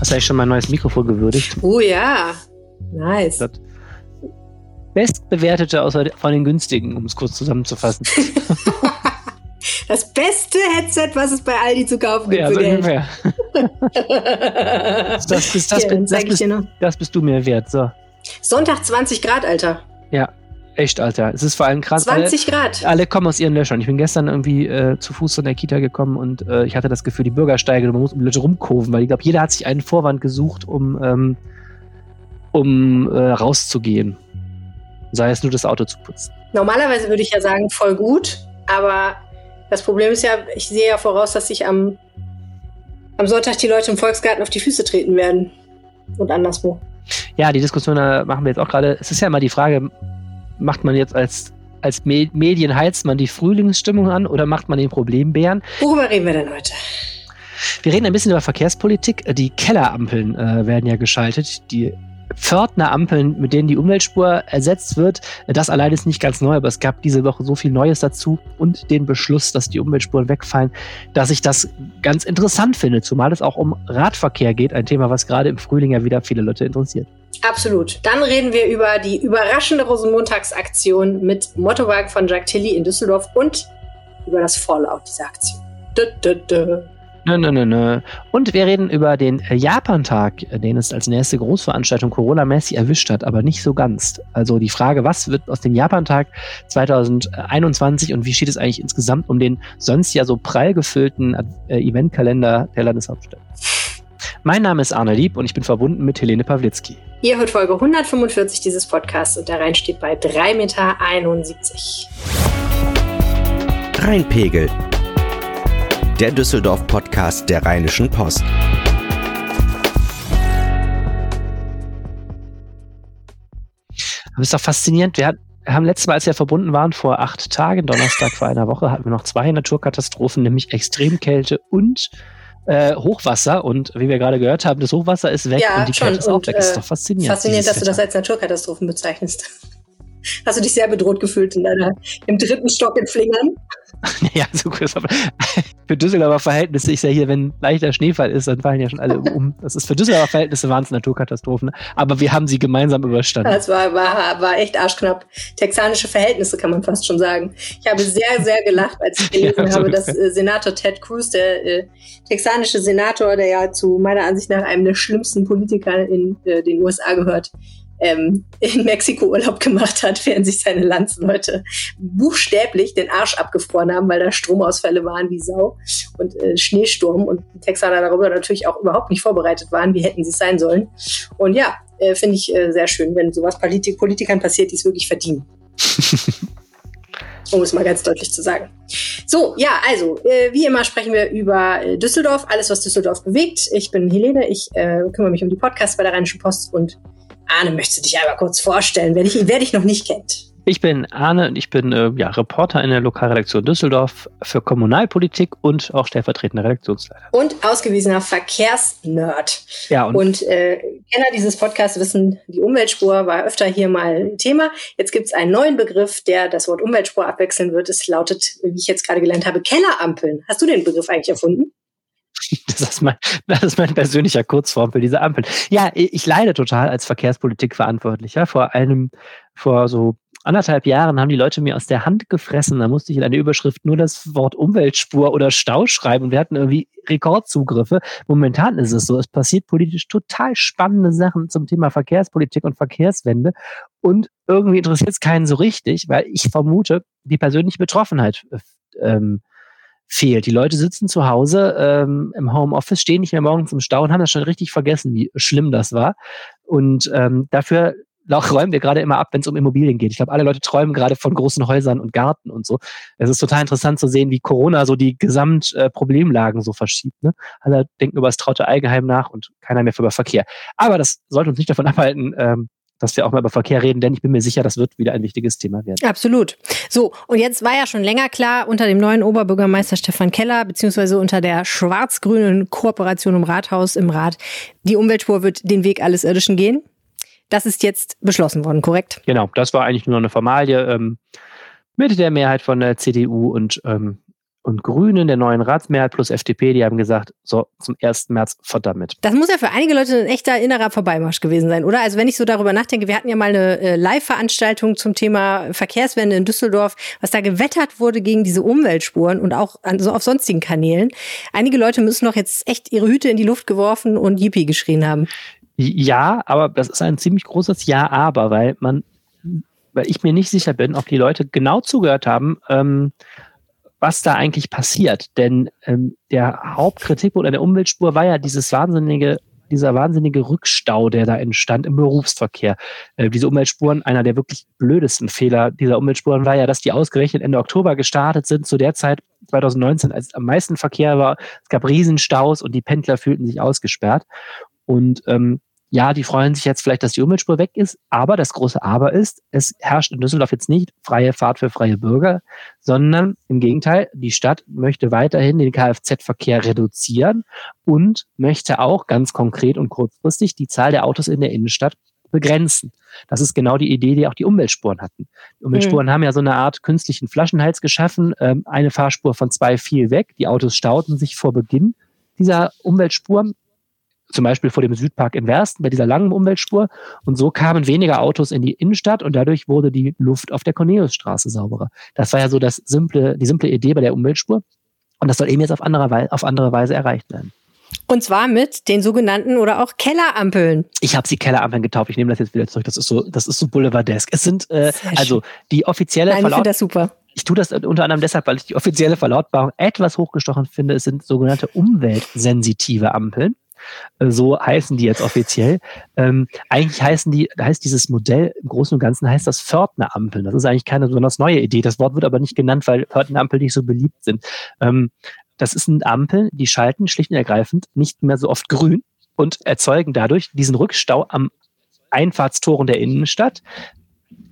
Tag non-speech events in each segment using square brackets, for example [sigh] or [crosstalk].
Hast du eigentlich schon mein neues Mikrofon gewürdigt? Oh ja, nice. Das bestbewertete außer von den günstigen, um es kurz zusammenzufassen. [laughs] Das beste Headset, was es bei Aldi zu kaufen gibt. Ja, so ungefähr. [laughs] das, das, das, das, bist, das bist du mir wert. So. Sonntag 20 Grad, Alter. Ja, echt, Alter. Es ist vor allem krass. 20 Grad. Alle, alle kommen aus ihren Löchern. Ich bin gestern irgendwie äh, zu Fuß von der Kita gekommen und äh, ich hatte das Gefühl, die Bürgersteige, man muss um Leute rumkurven, weil ich glaube, jeder hat sich einen Vorwand gesucht, um, ähm, um äh, rauszugehen. Sei es nur das Auto zu putzen. Normalerweise würde ich ja sagen, voll gut, aber das Problem ist ja, ich sehe ja voraus, dass sich am, am Sonntag die Leute im Volksgarten auf die Füße treten werden. Und anderswo. Ja, die Diskussion machen wir jetzt auch gerade. Es ist ja immer die Frage, macht man jetzt als, als Medien heizt man die Frühlingsstimmung an oder macht man den Problembären? Worüber reden wir denn heute? Wir reden ein bisschen über Verkehrspolitik. Die Kellerampeln äh, werden ja geschaltet. Die Pförtnerampeln, mit denen die Umweltspur ersetzt wird. Das allein ist nicht ganz neu, aber es gab diese Woche so viel Neues dazu und den Beschluss, dass die Umweltspuren wegfallen, dass ich das ganz interessant finde, zumal es auch um Radverkehr geht, ein Thema, was gerade im Frühling ja wieder viele Leute interessiert. Absolut. Dann reden wir über die überraschende Rosenmontagsaktion mit Mottowagen von Jack Tilly in Düsseldorf und über das Fallout dieser Aktion. Dö, dö, dö. Nö, nö, nö, nö. Und wir reden über den Japan-Tag, den es als nächste Großveranstaltung Corona-mäßig erwischt hat, aber nicht so ganz. Also die Frage, was wird aus dem Japan-Tag 2021 und wie steht es eigentlich insgesamt um den sonst ja so prall gefüllten äh, Eventkalender der Landeshauptstadt? Mein Name ist Arne Lieb und ich bin verbunden mit Helene Pawlitzki. Ihr hört Folge 145 dieses Podcasts und der Rhein steht bei 3,71 Meter. Rheinpegel der Düsseldorf-Podcast der Rheinischen Post. Das ist doch faszinierend. Wir haben letztes Mal, als wir verbunden waren, vor acht Tagen, Donnerstag vor einer Woche, hatten wir noch zwei Naturkatastrophen, nämlich Extremkälte und äh, Hochwasser. Und wie wir gerade gehört haben, das Hochwasser ist weg ja, und die schon. Kälte ist auch weg. Das ist doch äh, faszinierend. Faszinierend, dass du das als Naturkatastrophen bezeichnest. Hast du dich sehr bedroht gefühlt in deiner, im dritten Stock in Flingern? [laughs] ja, so kurz. [laughs] Für Düsseldorfer Verhältnisse ist ja hier, wenn leichter Schneefall ist, dann fallen ja schon alle um. Das ist für Düsseldorfer Verhältnisse waren es Naturkatastrophen. Aber wir haben sie gemeinsam überstanden. Das war, war, war echt arschknapp. Texanische Verhältnisse kann man fast schon sagen. Ich habe sehr, sehr gelacht, als ich [laughs] gelesen ja, habe, dass äh, Senator Ted Cruz, der äh, texanische Senator, der ja zu meiner Ansicht nach einem der schlimmsten Politiker in äh, den USA gehört, ähm, in Mexiko Urlaub gemacht hat, [laughs] während sich seine Landsleute buchstäblich den Arsch abgefroren haben, weil da Stromausfälle waren wie Sau und äh, Schneesturm und die Texaner darüber natürlich auch überhaupt nicht vorbereitet waren, wie hätten sie es sein sollen. Und ja, äh, finde ich äh, sehr schön, wenn sowas Politik Politikern passiert, die es wirklich verdienen. [laughs] um es mal ganz deutlich zu sagen. So, ja, also, äh, wie immer sprechen wir über äh, Düsseldorf, alles, was Düsseldorf bewegt. Ich bin Helene, ich äh, kümmere mich um die Podcasts bei der Rheinischen Post und Arne, möchtest du dich einmal kurz vorstellen, wer dich, wer dich noch nicht kennt? Ich bin Arne und ich bin äh, ja, Reporter in der Lokalredaktion Düsseldorf für Kommunalpolitik und auch stellvertretender Redaktionsleiter. Und ausgewiesener Verkehrsnerd. Ja, und, und äh, Kenner dieses Podcasts wissen, die Umweltspur war öfter hier mal Thema. Jetzt gibt es einen neuen Begriff, der das Wort Umweltspur abwechseln wird. Es lautet, wie ich jetzt gerade gelernt habe, Kellerampeln. Hast du den Begriff eigentlich erfunden? [laughs] Das ist, mein, das ist mein persönlicher Kurzform für diese Ampel. Ja, ich leide total als Verkehrspolitikverantwortlicher. Vor einem, vor so anderthalb Jahren haben die Leute mir aus der Hand gefressen. Da musste ich in eine Überschrift nur das Wort Umweltspur oder Stau schreiben und wir hatten irgendwie Rekordzugriffe. Momentan ist es so, es passiert politisch total spannende Sachen zum Thema Verkehrspolitik und Verkehrswende und irgendwie interessiert es keinen so richtig, weil ich vermute, die persönliche Betroffenheit ähm, fehlt. Die Leute sitzen zu Hause ähm, im Homeoffice, stehen nicht mehr morgens im Stau und haben das schon richtig vergessen, wie schlimm das war. Und ähm, dafür räumen wir gerade immer ab, wenn es um Immobilien geht. Ich glaube, alle Leute träumen gerade von großen Häusern und Garten und so. Es ist total interessant zu sehen, wie Corona so die Gesamtproblemlagen äh, so verschiebt. Ne? Alle denken über das traute Eigenheim nach und keiner mehr über Verkehr. Aber das sollte uns nicht davon abhalten, ähm, dass wir auch mal über Verkehr reden, denn ich bin mir sicher, das wird wieder ein wichtiges Thema werden. Absolut. So, und jetzt war ja schon länger klar, unter dem neuen Oberbürgermeister Stefan Keller, beziehungsweise unter der schwarz-grünen Kooperation im Rathaus, im Rat, die Umweltspur wird den Weg alles Irdischen gehen. Das ist jetzt beschlossen worden, korrekt? Genau, das war eigentlich nur eine Formalie ähm, mit der Mehrheit von der CDU und ähm, und Grünen, der neuen Ratsmehrheit plus FDP, die haben gesagt, so zum 1. März verdammt. Das muss ja für einige Leute ein echter innerer Vorbeimarsch gewesen sein, oder? Also wenn ich so darüber nachdenke, wir hatten ja mal eine äh, Live-Veranstaltung zum Thema Verkehrswende in Düsseldorf, was da gewettert wurde gegen diese Umweltspuren und auch an, so auf sonstigen Kanälen. Einige Leute müssen doch jetzt echt ihre Hüte in die Luft geworfen und Yippie geschrien haben. Ja, aber das ist ein ziemlich großes Ja, aber, weil man, weil ich mir nicht sicher bin, ob die Leute genau zugehört haben, ähm, was da eigentlich passiert. Denn ähm, der Hauptkritikpunkt an der Umweltspur war ja dieses wahnsinnige, dieser wahnsinnige Rückstau, der da entstand im Berufsverkehr. Äh, diese Umweltspuren, einer der wirklich blödesten Fehler dieser Umweltspuren war ja, dass die ausgerechnet Ende Oktober gestartet sind, zu der Zeit 2019, als am meisten Verkehr war. Es gab Riesenstaus und die Pendler fühlten sich ausgesperrt. Und ähm, ja, die freuen sich jetzt vielleicht, dass die Umweltspur weg ist, aber das große Aber ist, es herrscht in Düsseldorf jetzt nicht freie Fahrt für freie Bürger, sondern im Gegenteil, die Stadt möchte weiterhin den Kfz-Verkehr reduzieren und möchte auch ganz konkret und kurzfristig die Zahl der Autos in der Innenstadt begrenzen. Das ist genau die Idee, die auch die Umweltspuren hatten. Die Umweltspuren mhm. haben ja so eine Art künstlichen Flaschenhals geschaffen, ähm, eine Fahrspur von zwei viel weg. Die Autos stauten sich vor Beginn dieser Umweltspur zum Beispiel vor dem Südpark in Wersten bei dieser langen Umweltspur. Und so kamen weniger Autos in die Innenstadt und dadurch wurde die Luft auf der Corneliusstraße sauberer. Das war ja so das simple, die simple Idee bei der Umweltspur. Und das soll eben jetzt auf andere, Weise, auf andere Weise erreicht werden. Und zwar mit den sogenannten oder auch Kellerampeln. Ich habe sie Kellerampeln getauft. Ich nehme das jetzt wieder zurück. Das ist so, das ist so Boulevardesk. Es sind äh, also die offizielle Nein, ich finde das super. Ich tue das unter anderem deshalb, weil ich die offizielle Verlautbarung etwas hochgestochen finde. Es sind sogenannte umweltsensitive Ampeln. Äh, so heißen die jetzt offiziell. Ähm, eigentlich heißen die, heißt dieses Modell im Großen und Ganzen heißt das Pförtnerampeln. Das ist eigentlich keine besonders neue Idee. Das Wort wird aber nicht genannt, weil Pförtnerampeln nicht so beliebt sind. Ähm, das ist eine Ampel, die schalten schlicht und ergreifend nicht mehr so oft grün und erzeugen dadurch diesen Rückstau am Einfahrtstoren der Innenstadt.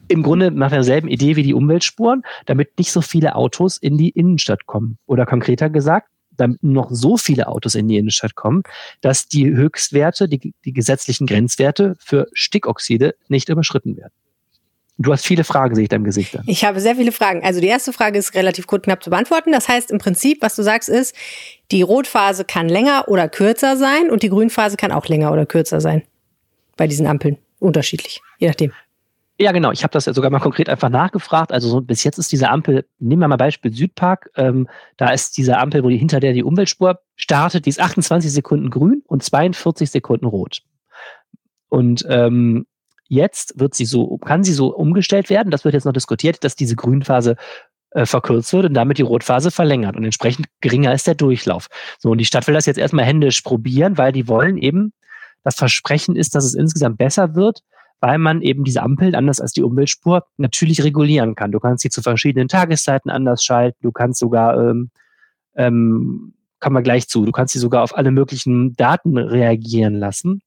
Im Grunde nach derselben Idee wie die Umweltspuren, damit nicht so viele Autos in die Innenstadt kommen. Oder konkreter gesagt, damit noch so viele Autos in die Innenstadt kommen, dass die Höchstwerte, die, die gesetzlichen Grenzwerte für Stickoxide nicht überschritten werden. Du hast viele Fragen, sehe ich deinem Gesicht an. Ich habe sehr viele Fragen. Also die erste Frage ist relativ kurz knapp zu beantworten. Das heißt im Prinzip, was du sagst, ist, die Rotphase kann länger oder kürzer sein und die Grünphase kann auch länger oder kürzer sein. Bei diesen Ampeln. Unterschiedlich, je nachdem. Ja, genau. Ich habe das ja sogar mal konkret einfach nachgefragt. Also so, bis jetzt ist diese Ampel, nehmen wir mal Beispiel Südpark, ähm, da ist diese Ampel, wo die hinter der die Umweltspur startet, die ist 28 Sekunden grün und 42 Sekunden rot. Und ähm, jetzt wird sie so, kann sie so umgestellt werden, das wird jetzt noch diskutiert, dass diese Grünphase äh, verkürzt wird und damit die Rotphase verlängert und entsprechend geringer ist der Durchlauf. So, und die Stadt will das jetzt erstmal händisch probieren, weil die wollen eben, das Versprechen ist, dass es insgesamt besser wird, weil man eben diese Ampeln, anders als die Umweltspur, natürlich regulieren kann. Du kannst sie zu verschiedenen Tageszeiten anders schalten, du kannst sogar, ähm, ähm, kommen wir gleich zu, du kannst sie sogar auf alle möglichen Daten reagieren lassen.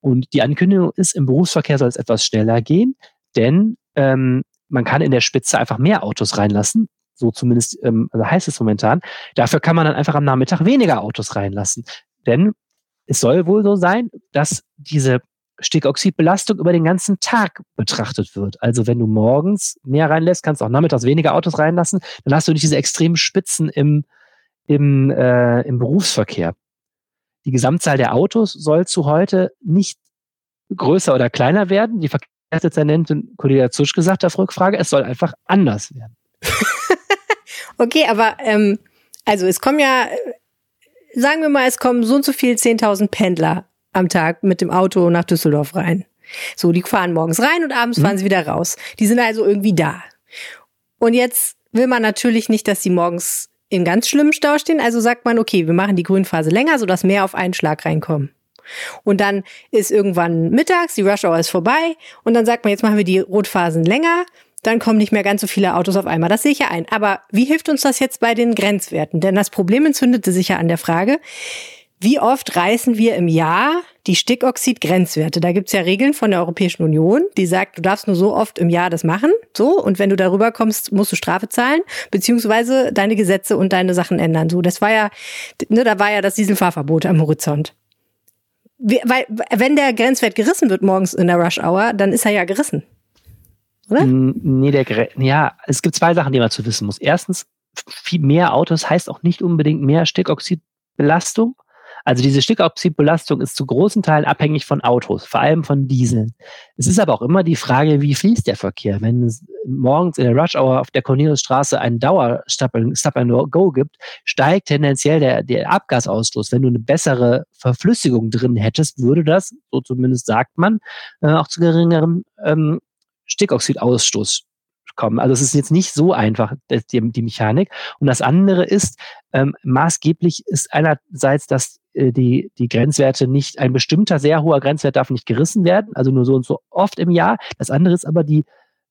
Und die Ankündigung ist, im Berufsverkehr soll es etwas schneller gehen, denn ähm, man kann in der Spitze einfach mehr Autos reinlassen. So zumindest ähm, also heißt es momentan. Dafür kann man dann einfach am Nachmittag weniger Autos reinlassen. Denn es soll wohl so sein, dass diese Stickoxidbelastung über den ganzen Tag betrachtet wird. Also wenn du morgens mehr reinlässt, kannst du auch nachmittags weniger Autos reinlassen, dann hast du nicht diese extremen Spitzen im, im, äh, im Berufsverkehr. Die Gesamtzahl der Autos soll zu heute nicht größer oder kleiner werden. Die Verkehrsdezernentin Kollege Zusch gesagt auf Rückfrage, es soll einfach anders werden. [laughs] okay, aber ähm, also es kommen ja, sagen wir mal, es kommen so und so viel 10.000 Pendler am Tag mit dem Auto nach Düsseldorf rein. So, die fahren morgens rein und abends mhm. fahren sie wieder raus. Die sind also irgendwie da. Und jetzt will man natürlich nicht, dass sie morgens in ganz schlimmen Stau stehen. Also sagt man, okay, wir machen die Grünphase länger, sodass mehr auf einen Schlag reinkommen. Und dann ist irgendwann mittags, die Rush Hour ist vorbei und dann sagt man, jetzt machen wir die Rotphasen länger, dann kommen nicht mehr ganz so viele Autos auf einmal. Das sehe ich ja ein. Aber wie hilft uns das jetzt bei den Grenzwerten? Denn das Problem entzündete sich ja an der Frage, wie oft reißen wir im Jahr die Stickoxid-Grenzwerte? Da gibt's ja Regeln von der Europäischen Union, die sagt, du darfst nur so oft im Jahr das machen. So, und wenn du darüber kommst, musst du Strafe zahlen, beziehungsweise deine Gesetze und deine Sachen ändern. So, das war ja, ne, da war ja das Dieselfahrverbot am Horizont. Weil, wenn der Grenzwert gerissen wird morgens in der Rush Hour, dann ist er ja gerissen. Oder? Nee, der, ja, es gibt zwei Sachen, die man zu wissen muss. Erstens, viel mehr Autos heißt auch nicht unbedingt mehr Stickoxidbelastung. Also diese Stickoxidbelastung ist zu großen Teilen abhängig von Autos, vor allem von Dieseln. Es ist aber auch immer die Frage, wie fließt der Verkehr? Wenn es morgens in der Rush Hour auf der Corneliusstraße einen Dauer-Stop-and-Go gibt, steigt tendenziell der, der Abgasausstoß. Wenn du eine bessere Verflüssigung drin hättest, würde das, so zumindest sagt man, äh, auch zu geringeren ähm, Stickoxidausstoß kommen. Also es ist jetzt nicht so einfach, die, die Mechanik. Und das andere ist, ähm, maßgeblich ist einerseits, dass äh, die, die Grenzwerte nicht, ein bestimmter sehr hoher Grenzwert darf nicht gerissen werden, also nur so und so oft im Jahr. Das andere ist aber die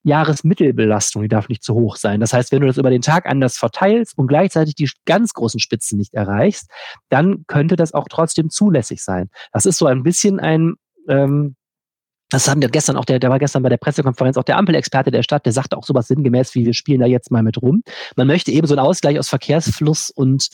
Jahresmittelbelastung, die darf nicht zu hoch sein. Das heißt, wenn du das über den Tag anders verteilst und gleichzeitig die ganz großen Spitzen nicht erreichst, dann könnte das auch trotzdem zulässig sein. Das ist so ein bisschen ein, ähm, das haben wir gestern auch, der, der war gestern bei der Pressekonferenz auch der Ampelexperte der Stadt, der sagte auch sowas sinngemäß, wie wir spielen da jetzt mal mit rum. Man möchte eben so einen Ausgleich aus Verkehrsfluss und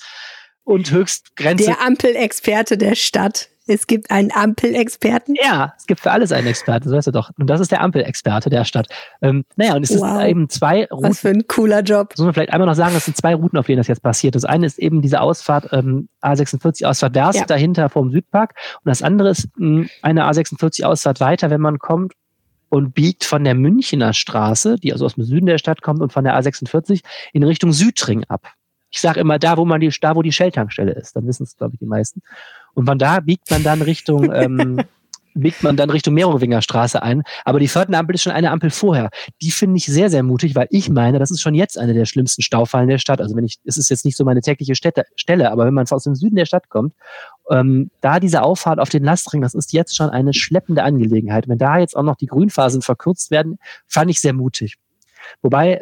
und Höchstgrenze. Der Ampelexperte der Stadt. Es gibt einen Ampelexperten. Ja, es gibt für alles einen Experten, so weißt du doch. Und das ist der Ampelexperte der Stadt. Ähm, naja, und es wow. ist eben zwei Routen. Was für ein cooler Job. Sollen wir vielleicht einmal noch sagen, es sind zwei Routen, auf denen das jetzt passiert. Das eine ist eben diese Ausfahrt ähm, A46 Ausfahrt Werst ja. dahinter vom Südpark. Und das andere ist mh, hm, eine A46 Ausfahrt weiter, wenn man kommt und biegt von der Münchner Straße, die also aus dem Süden der Stadt kommt, und von der A46 in Richtung Südring ab. Ich sage immer da, wo man die, da, wo die Shell-Tankstelle ist. Dann wissen es, glaube ich, die meisten. Und von da biegt man dann Richtung, [laughs] ähm, biegt man dann Richtung Merowinger Straße ein. Aber die Fördenampel ist schon eine Ampel vorher. Die finde ich sehr, sehr mutig, weil ich meine, das ist schon jetzt eine der schlimmsten Staufallen der Stadt. Also wenn ich, es ist jetzt nicht so meine tägliche Städte, Stelle, aber wenn man aus dem Süden der Stadt kommt, ähm, da diese Auffahrt auf den Lastring, das ist jetzt schon eine schleppende Angelegenheit. Wenn da jetzt auch noch die Grünphasen verkürzt werden, fand ich sehr mutig. Wobei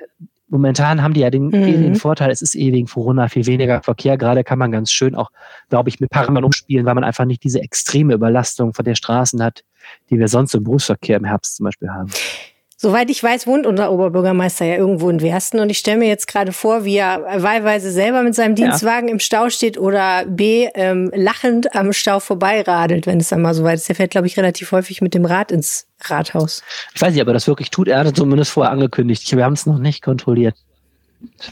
momentan haben die ja den, mhm. den Vorteil, es ist eh wegen Corona viel weniger Verkehr. Gerade kann man ganz schön auch, glaube ich, mit Parameter umspielen, weil man einfach nicht diese extreme Überlastung von der Straßen hat, die wir sonst im Berufsverkehr im Herbst zum Beispiel haben. Soweit ich weiß, wohnt unser Oberbürgermeister ja irgendwo in Wersten und ich stelle mir jetzt gerade vor, wie er wahlweise selber mit seinem Dienstwagen ja. im Stau steht oder B, ähm, lachend am Stau vorbeiradelt, wenn es dann mal so weit ist. Der fährt, glaube ich, relativ häufig mit dem Rad ins Rathaus. Ich weiß nicht, ob er das wirklich tut. Er hat zumindest vorher angekündigt. Wir haben es noch nicht kontrolliert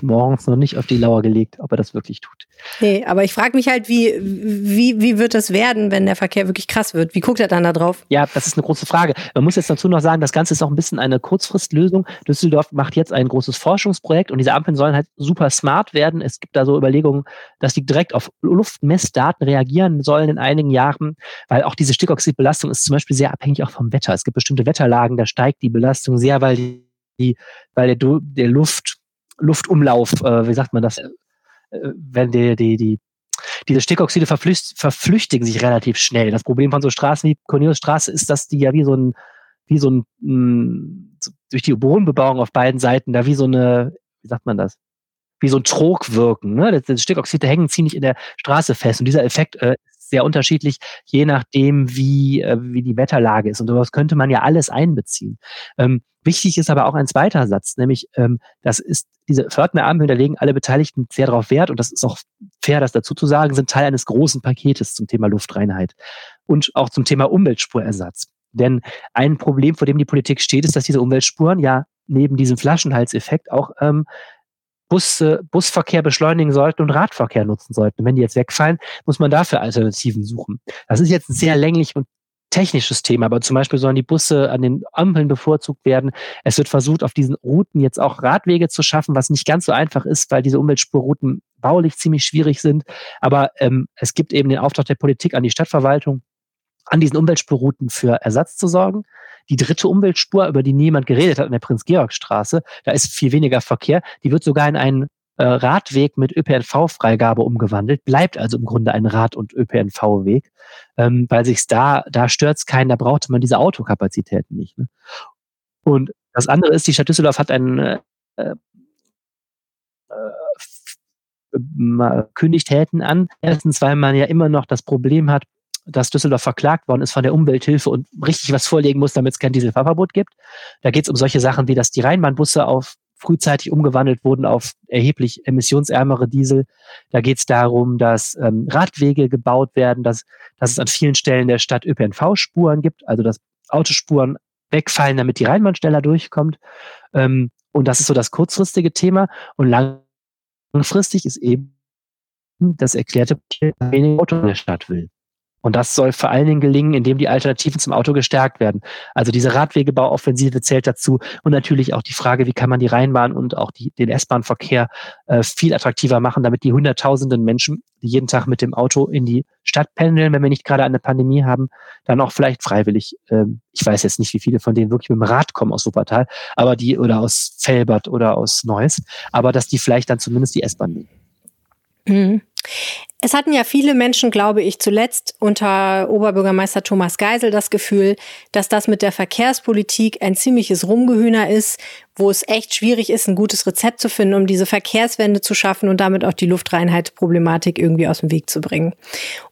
morgens noch nicht auf die Lauer gelegt, ob er das wirklich tut. Nee, aber ich frage mich halt, wie, wie, wie wird das werden, wenn der Verkehr wirklich krass wird? Wie guckt er dann da drauf? Ja, das ist eine große Frage. Man muss jetzt dazu noch sagen, das Ganze ist auch ein bisschen eine Kurzfristlösung. Düsseldorf macht jetzt ein großes Forschungsprojekt und diese Ampeln sollen halt super smart werden. Es gibt da so Überlegungen, dass die direkt auf Luftmessdaten reagieren sollen in einigen Jahren, weil auch diese Stickoxidbelastung ist zum Beispiel sehr abhängig auch vom Wetter. Es gibt bestimmte Wetterlagen, da steigt die Belastung sehr, weil die, weil der, der Luft Luftumlauf, äh, wie sagt man das, äh, wenn die, die, die, diese Stickoxide verflüchtigen sich relativ schnell. Das Problem von so Straßen wie Corneliusstraße ist, dass die ja wie so ein, wie so ein, mh, mm, durch die Wohnbebauung auf beiden Seiten, da wie so eine, wie sagt man das? Wie so ein Trog wirken. Ne? Das, das Stickoxide hängen ziemlich in der Straße fest. Und dieser Effekt äh, sehr unterschiedlich, je nachdem, wie, äh, wie die Wetterlage ist. Und sowas könnte man ja alles einbeziehen. Ähm, wichtig ist aber auch ein zweiter Satz, nämlich ähm, das ist diese Fördner-Ampeln, da legen alle Beteiligten sehr darauf Wert und das ist auch fair, das dazu zu sagen, sind Teil eines großen Paketes zum Thema Luftreinheit und auch zum Thema Umweltspurersatz. Denn ein Problem, vor dem die Politik steht, ist, dass diese Umweltspuren ja neben diesem Flaschenhalseffekt auch ähm, Bus, äh, Busverkehr beschleunigen sollten und Radverkehr nutzen sollten. Wenn die jetzt wegfallen, muss man dafür Alternativen suchen. Das ist jetzt ein sehr länglich und technisches Thema, aber zum Beispiel sollen die Busse an den Ampeln bevorzugt werden. Es wird versucht, auf diesen Routen jetzt auch Radwege zu schaffen, was nicht ganz so einfach ist, weil diese Umweltspurrouten baulich ziemlich schwierig sind. Aber ähm, es gibt eben den Auftrag der Politik an die Stadtverwaltung, an diesen Umweltspurrouten für Ersatz zu sorgen. Die dritte Umweltspur, über die niemand geredet hat, an der Prinz-Georg-Straße, da ist viel weniger Verkehr. Die wird sogar in einen äh, Radweg mit ÖPNV-Freigabe umgewandelt, bleibt also im Grunde ein Rad- und ÖPNV-Weg, ähm, weil sich da, da stört's keinen, da brauchte man diese Autokapazitäten nicht. Ne? Und das andere ist, die Stadt Düsseldorf hat einen äh, äh, kündigt Häten an. Erstens, weil man ja immer noch das Problem hat, dass Düsseldorf verklagt worden ist von der Umwelthilfe und richtig was vorlegen muss, damit es kein Dieselfahrverbot gibt. Da geht es um solche Sachen wie, dass die Rheinbahnbusse auf frühzeitig umgewandelt wurden auf erheblich emissionsärmere Diesel. Da geht es darum, dass ähm, Radwege gebaut werden, dass, dass es an vielen Stellen der Stadt ÖPNV-Spuren gibt, also dass Autospuren wegfallen, damit die Rheinbahn schneller durchkommt. Ähm, und das ist so das kurzfristige Thema. Und lang langfristig ist eben das erklärte weniger Auto in der Stadt will. Und das soll vor allen Dingen gelingen, indem die Alternativen zum Auto gestärkt werden. Also diese Radwegebauoffensive zählt dazu und natürlich auch die Frage, wie kann man die Rheinbahn und auch die, den S-Bahn-Verkehr äh, viel attraktiver machen, damit die hunderttausenden Menschen, die jeden Tag mit dem Auto in die Stadt pendeln, wenn wir nicht gerade eine Pandemie haben, dann auch vielleicht freiwillig, äh, ich weiß jetzt nicht, wie viele von denen wirklich mit dem Rad kommen aus Wuppertal, aber die oder aus Felbert oder aus Neuss, aber dass die vielleicht dann zumindest die S-Bahn nehmen. Mhm. Es hatten ja viele Menschen, glaube ich, zuletzt unter Oberbürgermeister Thomas Geisel das Gefühl, dass das mit der Verkehrspolitik ein ziemliches Rumgehühner ist, wo es echt schwierig ist, ein gutes Rezept zu finden, um diese Verkehrswende zu schaffen und damit auch die Luftreinheitsproblematik irgendwie aus dem Weg zu bringen.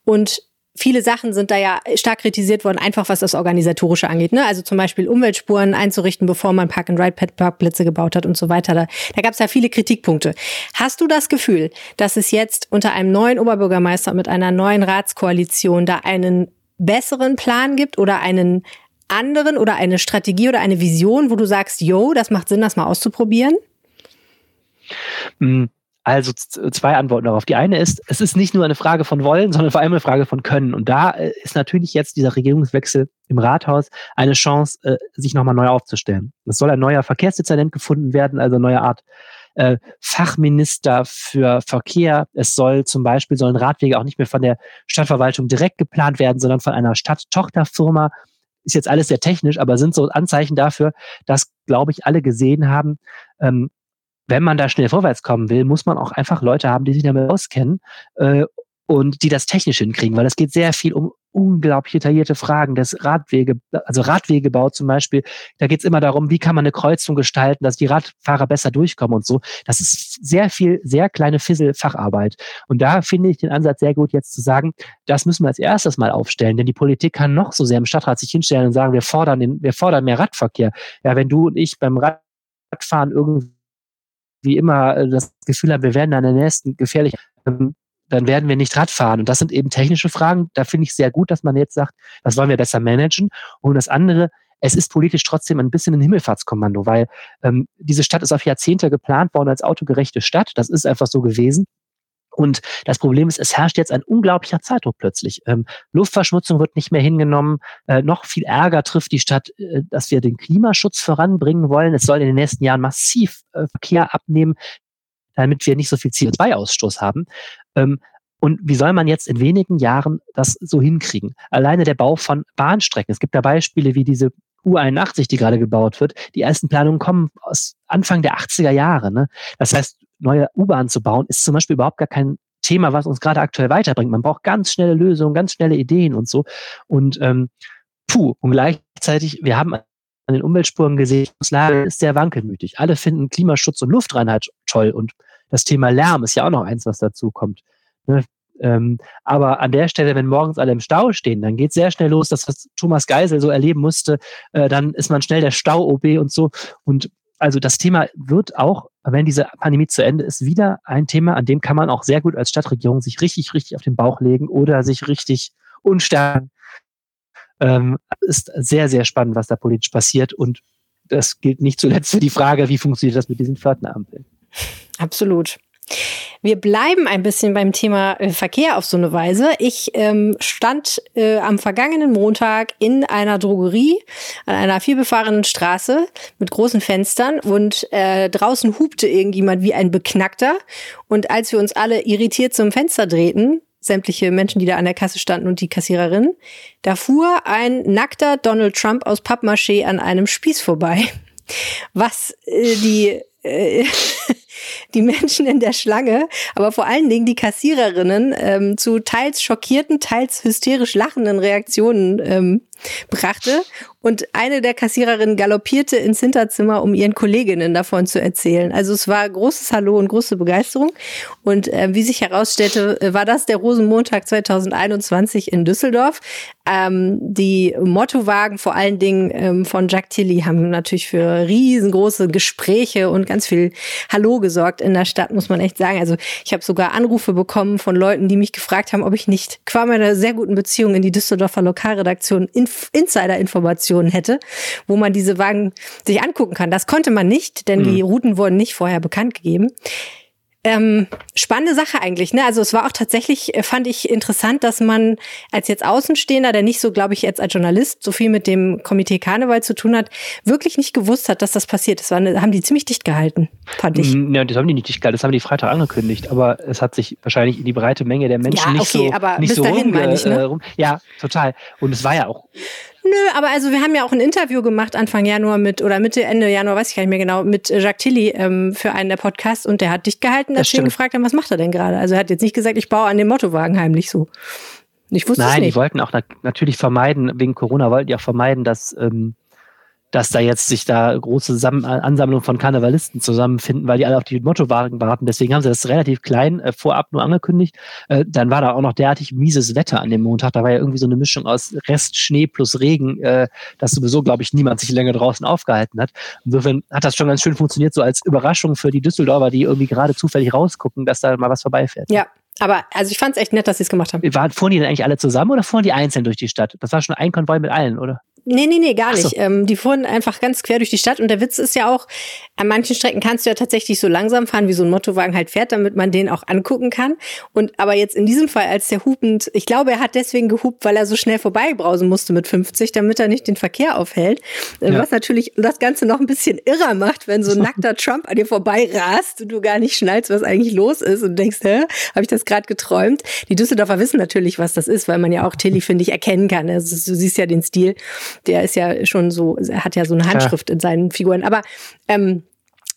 Und viele Sachen sind da ja stark kritisiert worden, einfach was das Organisatorische angeht. Ne? Also zum Beispiel Umweltspuren einzurichten, bevor man Park-and-Ride-Parkplätze gebaut hat und so weiter. Da, da gab es ja viele Kritikpunkte. Hast du das Gefühl, dass es jetzt unter einem neuen Oberbürgermeister mit einer neuen Ratskoalition da einen besseren Plan gibt oder einen anderen oder eine Strategie oder eine Vision, wo du sagst, yo, das macht Sinn, das mal auszuprobieren? Mm, also zwei Antworten darauf. Die eine ist, es ist nicht nur eine Frage von Wollen, sondern vor allem eine Frage von Können. Und da äh, ist natürlich jetzt dieser Regierungswechsel im Rathaus eine Chance, äh, sich nochmal neu aufzustellen. Es soll ein neuer Verkehrsdezernent gefunden werden, also eine neue Art äh, Fachminister für Verkehr. Es soll zum Beispiel, sollen Radwege auch nicht mehr von der Stadtverwaltung direkt geplant werden, sondern von einer Stadttochterfirma. Ist jetzt alles sehr technisch, aber sind so Anzeichen dafür, dass, glaube ich, alle gesehen haben, ähm, wenn man da schnell vorwärts kommen will, muss man auch einfach Leute haben, die sich damit auskennen äh, und die das technisch hinkriegen, weil es geht sehr viel um unglaublich detaillierte Fragen des Radwege, also Radwegebau zum Beispiel. Da geht es immer darum, wie kann man eine Kreuzung gestalten, dass die Radfahrer besser durchkommen und so. Das ist sehr viel, sehr kleine Fissel-Facharbeit. Und da finde ich den Ansatz sehr gut, jetzt zu sagen, das müssen wir als erstes mal aufstellen, denn die Politik kann noch so sehr im Stadtrat sich hinstellen und sagen, wir fordern den, wir fordern mehr Radverkehr. Ja, wenn du und ich beim Radfahren irgendwie wie immer äh, das Gefühl haben, wir werden an der nächsten gefährlich, ähm, dann werden wir nicht Rad fahren. Und das sind eben technische Fragen. Da finde ich sehr gut, dass man jetzt sagt, das wollen wir besser managen. Und das andere, es ist politisch trotzdem ein bisschen ein Himmelfahrtskommando, weil ähm, diese Stadt ist auf Jahrzehnte geplant worden als autogerechte Stadt. Das ist einfach so gewesen. Und das Problem ist, es herrscht jetzt ein unglaublicher Zeitdruck plötzlich. Ähm, Luftverschmutzung wird nicht mehr hingenommen. Äh, noch viel Ärger trifft die Stadt, äh, dass wir den Klimaschutz voranbringen wollen. Es soll in den nächsten Jahren massiv äh, Verkehr abnehmen, damit wir nicht so viel CO2-Ausstoß haben. Ähm, und wie soll man jetzt in wenigen Jahren das so hinkriegen? Alleine der Bau von Bahnstrecken. Es gibt da Beispiele wie diese U81, die gerade gebaut wird. Die ersten Planungen kommen aus Anfang der 80er Jahre. Ne? Das heißt, neue U-Bahn zu bauen, ist zum Beispiel überhaupt gar kein Thema, was uns gerade aktuell weiterbringt. Man braucht ganz schnelle Lösungen, ganz schnelle Ideen und so. Und ähm, puh, und gleichzeitig, wir haben an den Umweltspuren gesehen, das Lage ist sehr wankelmütig. Alle finden Klimaschutz und Luftreinheit toll und das Thema Lärm ist ja auch noch eins, was dazu kommt. Ne? Ähm, aber an der Stelle, wenn morgens alle im Stau stehen, dann geht sehr schnell los, das, was Thomas Geisel so erleben musste, äh, dann ist man schnell der Stau-OB und so. Und also das Thema wird auch, wenn diese Pandemie zu Ende ist, wieder ein Thema, an dem kann man auch sehr gut als Stadtregierung sich richtig, richtig auf den Bauch legen oder sich richtig unstärken. Ähm, ist sehr, sehr spannend, was da politisch passiert. Und das gilt nicht zuletzt für die Frage, wie funktioniert das mit diesen Pförtnerampeln. Absolut. Wir bleiben ein bisschen beim Thema äh, Verkehr auf so eine Weise. Ich ähm, stand äh, am vergangenen Montag in einer Drogerie an einer vielbefahrenen Straße mit großen Fenstern und äh, draußen hupte irgendjemand wie ein Beknackter. Und als wir uns alle irritiert zum Fenster drehten, sämtliche Menschen, die da an der Kasse standen und die Kassiererin, da fuhr ein nackter Donald Trump aus Pappmaché an einem Spieß vorbei. Was äh, die äh, [laughs] die Menschen in der Schlange, aber vor allen Dingen die Kassiererinnen ähm, zu teils schockierten, teils hysterisch lachenden Reaktionen ähm, brachte. Und eine der Kassiererinnen galoppierte ins Hinterzimmer, um ihren Kolleginnen davon zu erzählen. Also es war großes Hallo und große Begeisterung. Und äh, wie sich herausstellte, äh, war das der Rosenmontag 2021 in Düsseldorf. Ähm, die Mottowagen, vor allen Dingen ähm, von Jack Tilly, haben natürlich für riesengroße Gespräche und ganz viel Hallo gesorgt in der Stadt, muss man echt sagen. Also ich habe sogar Anrufe bekommen von Leuten, die mich gefragt haben, ob ich nicht qua meiner sehr guten Beziehung in die Düsseldorfer Lokalredaktion Inf Insider-Informationen hätte, wo man diese Wagen sich angucken kann. Das konnte man nicht, denn mhm. die Routen wurden nicht vorher bekannt gegeben. Ähm, spannende Sache eigentlich. Ne? Also es war auch tatsächlich, äh, fand ich interessant, dass man als jetzt Außenstehender, der nicht so, glaube ich, jetzt als Journalist so viel mit dem Komitee Karneval zu tun hat, wirklich nicht gewusst hat, dass das passiert. Das war eine, haben die ziemlich dicht gehalten, fand ich. Ja, das haben die nicht dicht gehalten. Das haben die Freitag angekündigt. Aber es hat sich wahrscheinlich in die breite Menge der Menschen ja, okay, nicht so, aber nicht bis so dahin, rumge, ich, ne? äh, rum. Ja, total. Und es war ja auch Nö, aber also wir haben ja auch ein Interview gemacht Anfang Januar mit, oder Mitte, Ende Januar, weiß ich gar nicht mehr genau, mit Jacques Tilly ähm, für einen der Podcasts und der hat dich gehalten, als wir ihn gefragt haben, was macht er denn gerade? Also er hat jetzt nicht gesagt, ich baue an dem Mottowagen heimlich so. Ich wusste Nein, es nicht. die wollten auch natürlich vermeiden, wegen Corona wollten die auch vermeiden, dass ähm, dass da jetzt sich da große Sam Ansammlungen von Karnevalisten zusammenfinden, weil die alle auf die Mottowagen warten. Deswegen haben sie das relativ klein äh, vorab nur angekündigt. Äh, dann war da auch noch derartig mieses Wetter an dem Montag. Da war ja irgendwie so eine Mischung aus Rest Schnee plus Regen, äh, dass sowieso, glaube ich, niemand sich länger draußen aufgehalten hat. Insofern hat das schon ganz schön funktioniert, so als Überraschung für die Düsseldorfer, die irgendwie gerade zufällig rausgucken, dass da mal was vorbeifährt. Ja, aber also ich fand es echt nett, dass sie es gemacht haben. Waren, fuhren die denn eigentlich alle zusammen oder fuhren die einzeln durch die Stadt? Das war schon ein Konvoi mit allen, oder? Nee, nee, nee, gar nicht. So. Ähm, die fuhren einfach ganz quer durch die Stadt. Und der Witz ist ja auch, an manchen Strecken kannst du ja tatsächlich so langsam fahren, wie so ein Mottowagen halt fährt, damit man den auch angucken kann. Und aber jetzt in diesem Fall, als der hupend, ich glaube, er hat deswegen gehupt, weil er so schnell vorbeibrausen musste mit 50, damit er nicht den Verkehr aufhält. Äh, ja. Was natürlich das Ganze noch ein bisschen irrer macht, wenn so ein [laughs] nackter Trump an dir vorbei rast und du gar nicht schnallst, was eigentlich los ist und denkst, hä, habe ich das gerade geträumt? Die Düsseldorfer wissen natürlich, was das ist, weil man ja auch Tilly, finde ich, erkennen kann. Also, du siehst ja den Stil der ist ja schon so, er hat ja so eine Handschrift ja. in seinen Figuren. Aber ähm,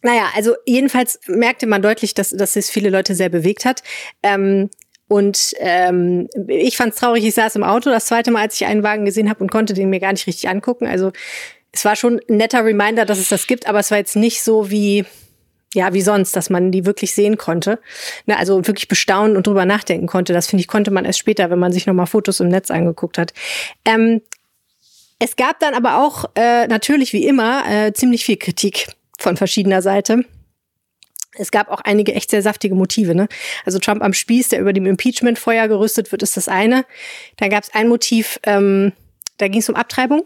naja, also jedenfalls merkte man deutlich, dass, dass es viele Leute sehr bewegt hat. Ähm, und ähm, ich fand es traurig, ich saß im Auto das zweite Mal, als ich einen Wagen gesehen habe und konnte den mir gar nicht richtig angucken. Also es war schon ein netter Reminder, dass es das gibt, aber es war jetzt nicht so wie, ja, wie sonst, dass man die wirklich sehen konnte. Ne, also wirklich bestaunen und drüber nachdenken konnte. Das finde ich, konnte man erst später, wenn man sich nochmal Fotos im Netz angeguckt hat. Ähm, es gab dann aber auch äh, natürlich wie immer äh, ziemlich viel Kritik von verschiedener Seite. Es gab auch einige echt sehr saftige Motive. Ne? Also Trump am Spieß, der über dem Impeachment-Feuer gerüstet wird, ist das eine. Dann gab es ein Motiv, ähm, da ging es um Abtreibung.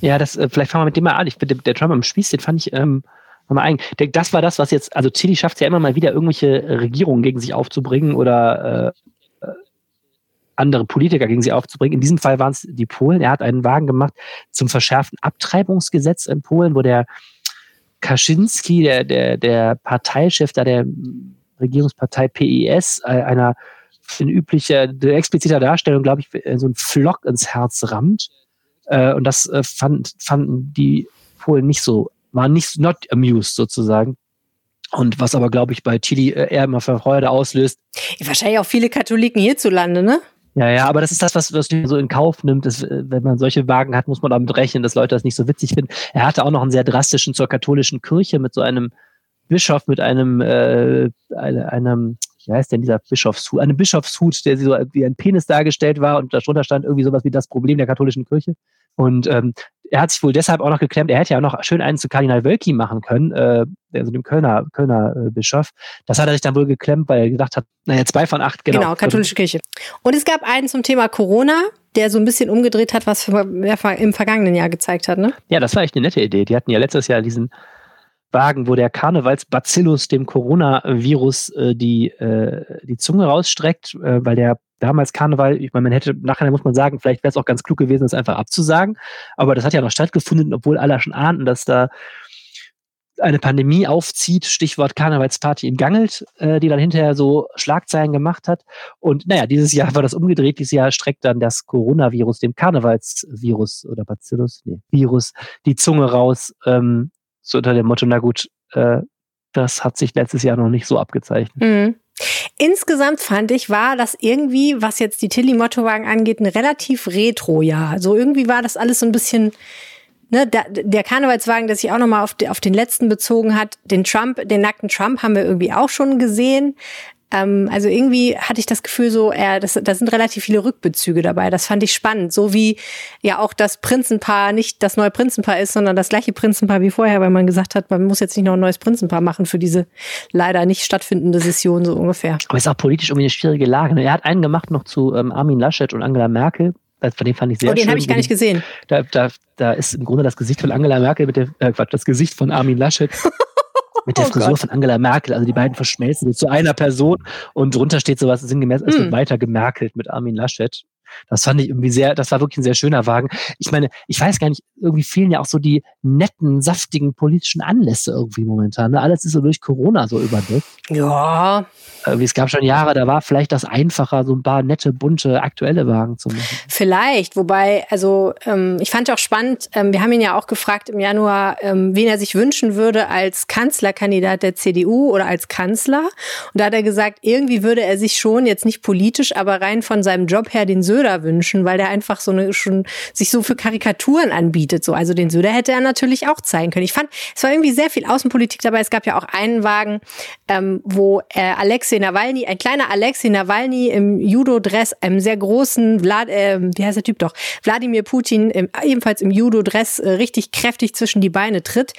Ja, das äh, vielleicht fangen wir mit dem mal an. Ich, der, der Trump am Spieß, den fand ich ähm, mal ein. Das war das, was jetzt, also Chili schafft es ja immer mal wieder, irgendwelche Regierungen gegen sich aufzubringen oder äh, andere Politiker gegen sie aufzubringen. In diesem Fall waren es die Polen. Er hat einen Wagen gemacht zum verschärften Abtreibungsgesetz in Polen, wo der Kaczynski, der, der, der Parteichef da der Regierungspartei PIS, äh, einer in üblicher, expliziter Darstellung, glaube ich, so ein Flock ins Herz rammt. Äh, und das äh, fand, fanden die Polen nicht so, waren nicht not amused sozusagen. Und was aber, glaube ich, bei Chili eher immer Freude auslöst. Wahrscheinlich auch viele Katholiken hierzulande, ne? Ja, ja, aber das ist das, was, was man so in Kauf nimmt. Ist, äh, wenn man solche Wagen hat, muss man damit rechnen, dass Leute das nicht so witzig finden. Er hatte auch noch einen sehr drastischen zur katholischen Kirche mit so einem Bischof, mit einem, äh, einem, wie heißt denn dieser Bischofshut? Einem Bischofshut, der so wie ein Penis dargestellt war und darunter stand irgendwie sowas wie das Problem der katholischen Kirche. Und ähm, er hat sich wohl deshalb auch noch geklemmt, er hätte ja auch noch schön einen zu Kardinal Wölki machen können, äh, also dem Kölner, Kölner äh, Bischof. Das hat er sich dann wohl geklemmt, weil er gedacht hat, naja, zwei von acht, genau. Genau, katholische Kirche. Und es gab einen zum Thema Corona, der so ein bisschen umgedreht hat, was er im vergangenen Jahr gezeigt hat, ne? Ja, das war echt eine nette Idee. Die hatten ja letztes Jahr diesen Wagen, wo der Karnevalsbacillus dem Coronavirus äh, die, äh, die Zunge rausstreckt, äh, weil der damals Karneval, ich meine, man hätte, nachher muss man sagen, vielleicht wäre es auch ganz klug gewesen, das einfach abzusagen. Aber das hat ja noch stattgefunden, obwohl alle schon ahnten, dass da eine Pandemie aufzieht, Stichwort Karnevalsparty in Gangelt, äh, die dann hinterher so Schlagzeilen gemacht hat. Und naja, dieses Jahr war das umgedreht. Dieses Jahr streckt dann das Coronavirus, dem Karnevalsvirus oder Bacillus, nee, Virus, die Zunge raus, ähm, so unter dem Motto, na gut, äh, das hat sich letztes Jahr noch nicht so abgezeichnet. Mhm. Insgesamt fand ich, war das irgendwie, was jetzt die Tilly-Mottowagen angeht, ein relativ Retro-Jahr. So irgendwie war das alles so ein bisschen, ne, der, der Karnevalswagen, der sich auch nochmal auf, auf den letzten bezogen hat, den Trump, den nackten Trump haben wir irgendwie auch schon gesehen. Ähm, also irgendwie hatte ich das Gefühl so, äh, das, da sind relativ viele Rückbezüge dabei. Das fand ich spannend. So wie ja auch das Prinzenpaar nicht das neue Prinzenpaar ist, sondern das gleiche Prinzenpaar wie vorher, weil man gesagt hat, man muss jetzt nicht noch ein neues Prinzenpaar machen für diese leider nicht stattfindende Session so ungefähr. Aber es ist auch politisch irgendwie eine schwierige Lage. Ne? Er hat einen gemacht noch zu ähm, Armin Laschet und Angela Merkel. Von dem fand ich sehr oh, den habe ich gar nicht gesehen. Da, da, da ist im Grunde das Gesicht von Angela Merkel mit dem, äh, Quatsch, das Gesicht von Armin Laschet [laughs] mit der oh Frisur Gott. von Angela Merkel. Also die beiden verschmelzen zu einer Person und drunter steht sowas sinngemäß, es mm. wird weiter gemerkelt mit Armin Laschet. Das fand ich irgendwie sehr, das war wirklich ein sehr schöner Wagen. Ich meine, ich weiß gar nicht, irgendwie fehlen ja auch so die netten, saftigen politischen Anlässe irgendwie momentan. Ne? Alles ist so durch Corona so überdeckt. Ja. Wie es gab schon Jahre, da war vielleicht das einfacher, so ein paar nette, bunte, aktuelle Wagen zu machen. Vielleicht, wobei, also ähm, ich fand auch spannend, ähm, wir haben ihn ja auch gefragt im Januar, ähm, wen er sich wünschen würde als Kanzlerkandidat der CDU oder als Kanzler. Und da hat er gesagt, irgendwie würde er sich schon, jetzt nicht politisch, aber rein von seinem Job her den Söder Söder wünschen, weil der einfach so eine schon sich so für Karikaturen anbietet. So, also den Söder hätte er natürlich auch zeigen können. Ich fand, es war irgendwie sehr viel Außenpolitik dabei. Es gab ja auch einen Wagen, ähm, wo äh, Alexei Nawalny, ein kleiner Alexei Nawalny im Judo-Dress, einem sehr großen, Vlad, äh, wie heißt der Typ doch, Wladimir Putin im, ebenfalls im Judo-Dress äh, richtig kräftig zwischen die Beine tritt.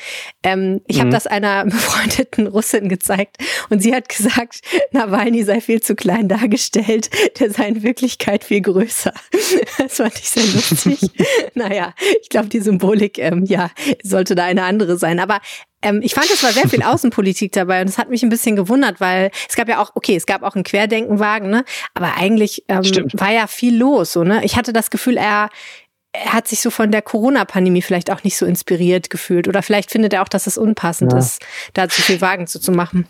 Ähm, ich mhm. habe das einer [laughs] befreundeten Russin gezeigt und sie hat gesagt, [laughs] Nawalny sei viel zu klein dargestellt, der sei in Wirklichkeit viel größer größer. [laughs] Das fand ich sehr lustig. [laughs] naja, ich glaube, die Symbolik, ähm, ja, sollte da eine andere sein. Aber ähm, ich fand, es war sehr viel [laughs] Außenpolitik dabei und es hat mich ein bisschen gewundert, weil es gab ja auch, okay, es gab auch einen Querdenkenwagen, ne? Aber eigentlich ähm, war ja viel los, so, ne? Ich hatte das Gefühl, er, er hat sich so von der Corona-Pandemie vielleicht auch nicht so inspiriert gefühlt. Oder vielleicht findet er auch, dass es unpassend ja. ist, da zu viel Wagen zu, zu machen.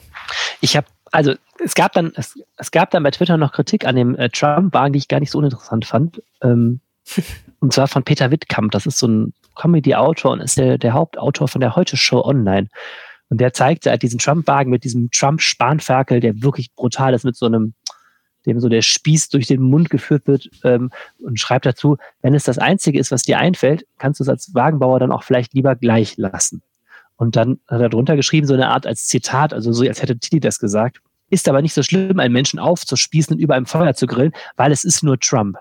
Ich habe also es gab dann, es, es, gab dann bei Twitter noch Kritik an dem äh, Trump-Wagen, die ich gar nicht so uninteressant fand. Ähm, [laughs] und zwar von Peter Wittkamp. Das ist so ein Comedy-Autor und ist der, der Hauptautor von der Heute-Show online. Und der zeigt halt diesen Trump-Wagen mit diesem Trump-Spanferkel, der wirklich brutal ist, mit so einem, dem so der Spieß durch den Mund geführt wird ähm, und schreibt dazu, wenn es das Einzige ist, was dir einfällt, kannst du es als Wagenbauer dann auch vielleicht lieber gleich lassen. Und dann hat er drunter geschrieben, so eine Art als Zitat, also so als hätte Tilly das gesagt. Ist aber nicht so schlimm, einen Menschen aufzuspießen und über einem Feuer zu grillen, weil es ist nur Trump.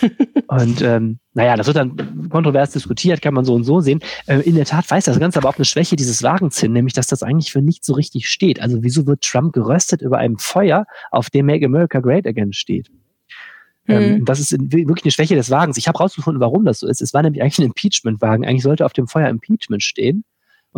[laughs] und ähm, naja, das wird dann kontrovers diskutiert, kann man so und so sehen. Äh, in der Tat weiß das Ganze aber auch eine Schwäche dieses Wagens hin, nämlich dass das eigentlich für nichts so richtig steht. Also wieso wird Trump geröstet über einem Feuer, auf dem Make America Great Again steht? Ähm, mhm. das ist wirklich eine Schwäche des Wagens. Ich habe rausgefunden, warum das so ist. Es war nämlich eigentlich ein Impeachment-Wagen. Eigentlich sollte auf dem Feuer Impeachment stehen.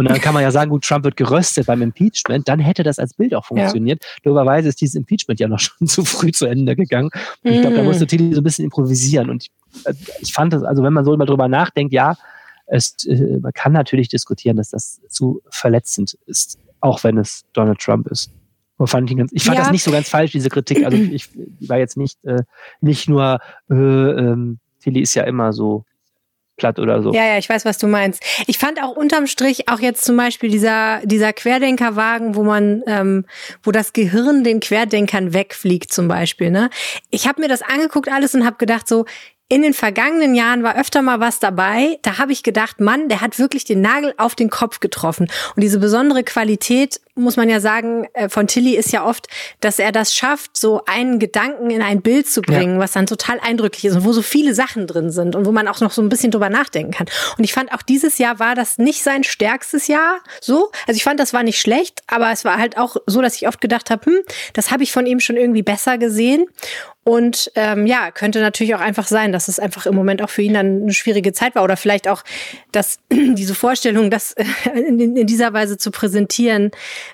Und dann kann man ja sagen, gut, Trump wird geröstet beim Impeachment, dann hätte das als Bild auch funktioniert. Ja. Doberweise ist dieses Impeachment ja noch [laughs] schon zu früh zu Ende gegangen. Und ich glaube, da musste Tilly so ein bisschen improvisieren. Und ich, äh, ich fand das, also wenn man so mal drüber nachdenkt, ja, es, äh, man kann natürlich diskutieren, dass das zu verletzend ist, auch wenn es Donald Trump ist. Fand ich, ganz, ich fand ja. das nicht so ganz falsch, diese Kritik. Also ich, ich war jetzt nicht, äh, nicht nur, äh, ähm, Tilly ist ja immer so platt oder so. Ja, ja, ich weiß, was du meinst. Ich fand auch unterm Strich auch jetzt zum Beispiel dieser, dieser Querdenkerwagen, wo man, ähm, wo das Gehirn den Querdenkern wegfliegt zum Beispiel. Ne? Ich habe mir das angeguckt alles und habe gedacht so, in den vergangenen Jahren war öfter mal was dabei. Da habe ich gedacht, Mann, der hat wirklich den Nagel auf den Kopf getroffen. Und diese besondere Qualität, muss man ja sagen, äh, von Tilly ist ja oft, dass er das schafft, so einen Gedanken in ein Bild zu bringen, ja. was dann total eindrücklich ist und wo so viele Sachen drin sind und wo man auch noch so ein bisschen drüber nachdenken kann. Und ich fand auch dieses Jahr war das nicht sein stärkstes Jahr, so. Also ich fand, das war nicht schlecht, aber es war halt auch so, dass ich oft gedacht habe, hm, das habe ich von ihm schon irgendwie besser gesehen. Und ähm, ja, könnte natürlich auch einfach sein, dass es einfach im Moment auch für ihn dann eine schwierige Zeit war oder vielleicht auch, dass [clears throat] diese Vorstellung, das in, in dieser Weise zu präsentieren,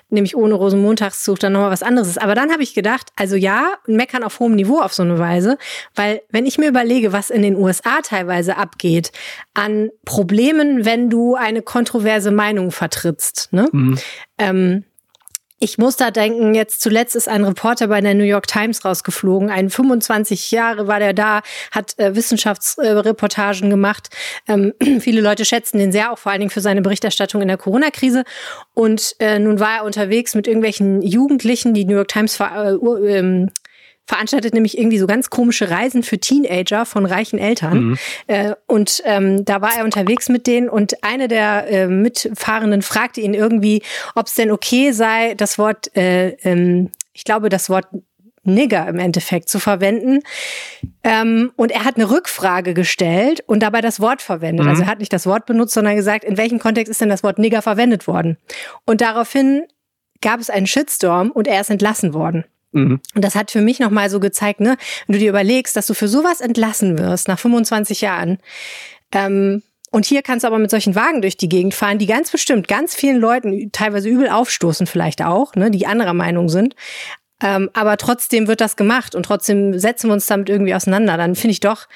nämlich ohne Rosenmontagszug, dann nochmal was anderes ist. Aber dann habe ich gedacht, also ja, meckern auf hohem Niveau auf so eine Weise, weil wenn ich mir überlege, was in den USA teilweise abgeht an Problemen, wenn du eine kontroverse Meinung vertrittst, ne? Mhm. Ähm, ich muss da denken, jetzt zuletzt ist ein Reporter bei der New York Times rausgeflogen. Ein 25 Jahre war der da, hat äh, Wissenschaftsreportagen äh, gemacht. Ähm, [clears throat] viele Leute schätzen den sehr, auch vor allen Dingen für seine Berichterstattung in der Corona-Krise. Und äh, nun war er unterwegs mit irgendwelchen Jugendlichen, die New York Times äh, ähm, veranstaltet nämlich irgendwie so ganz komische Reisen für Teenager von reichen Eltern. Mhm. Äh, und ähm, da war er unterwegs mit denen und eine der äh, Mitfahrenden fragte ihn irgendwie, ob es denn okay sei, das Wort, äh, ähm, ich glaube, das Wort Nigger im Endeffekt zu verwenden. Ähm, und er hat eine Rückfrage gestellt und dabei das Wort verwendet. Mhm. Also er hat nicht das Wort benutzt, sondern gesagt, in welchem Kontext ist denn das Wort Nigger verwendet worden? Und daraufhin gab es einen Shitstorm und er ist entlassen worden. Mhm. Und das hat für mich nochmal so gezeigt, ne, wenn du dir überlegst, dass du für sowas entlassen wirst nach 25 Jahren, ähm, und hier kannst du aber mit solchen Wagen durch die Gegend fahren, die ganz bestimmt ganz vielen Leuten teilweise übel aufstoßen, vielleicht auch, ne, die anderer Meinung sind. Ähm, aber trotzdem wird das gemacht und trotzdem setzen wir uns damit irgendwie auseinander. Dann finde ich doch,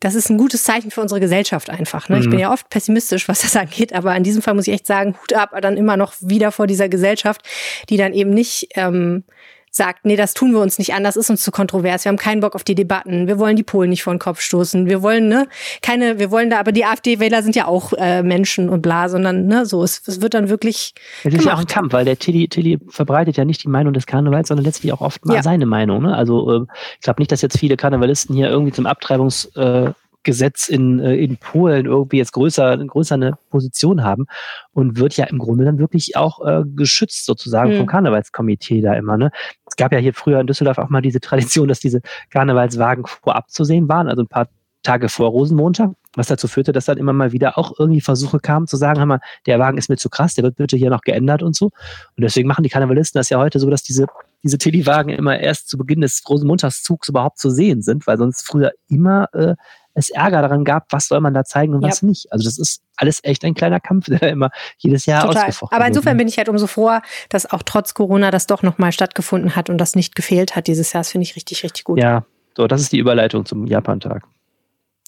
das ist ein gutes Zeichen für unsere Gesellschaft einfach. Ne? Mhm. Ich bin mhm. ja oft pessimistisch, was das [laughs] angeht, aber in diesem Fall muss ich echt sagen, Hut ab, dann immer noch wieder vor dieser Gesellschaft, die dann eben nicht ähm, sagt, nee, das tun wir uns nicht an, das ist uns zu kontrovers, wir haben keinen Bock auf die Debatten, wir wollen die Polen nicht vor den Kopf stoßen, wir wollen, ne, keine, wir wollen da, aber die AfD-Wähler sind ja auch äh, Menschen und bla, sondern, ne, so, es, es wird dann wirklich. Es ist ja auch ein Kampf, weil der Tilly, Tilly verbreitet ja nicht die Meinung des Karnevals, sondern letztlich auch oft mal ja. seine Meinung, ne? Also, äh, ich glaube nicht, dass jetzt viele Karnevalisten hier irgendwie zum Abtreibungs, äh, Gesetz in, äh, in Polen irgendwie jetzt größer, größer eine Position haben und wird ja im Grunde dann wirklich auch äh, geschützt sozusagen mhm. vom Karnevalskomitee da immer. Ne? Es gab ja hier früher in Düsseldorf auch mal diese Tradition, dass diese Karnevalswagen vorab zu sehen waren, also ein paar Tage vor Rosenmontag, was dazu führte, dass dann immer mal wieder auch irgendwie Versuche kamen zu sagen, hör mal, der Wagen ist mir zu krass, der wird bitte hier noch geändert und so. Und deswegen machen die Karnevalisten das ja heute so, dass diese, diese Tilly-Wagen immer erst zu Beginn des Rosenmontagszugs überhaupt zu sehen sind, weil sonst früher immer äh, es Ärger daran gab, was soll man da zeigen und ja. was nicht. Also das ist alles echt ein kleiner Kampf, [laughs] der immer jedes Jahr Total. ausgefochten Aber insofern wird. bin ich halt umso froher, dass auch trotz Corona das doch nochmal stattgefunden hat und das nicht gefehlt hat dieses Jahr. Das finde ich richtig, richtig gut. Ja, so, das ist die Überleitung zum Japantag.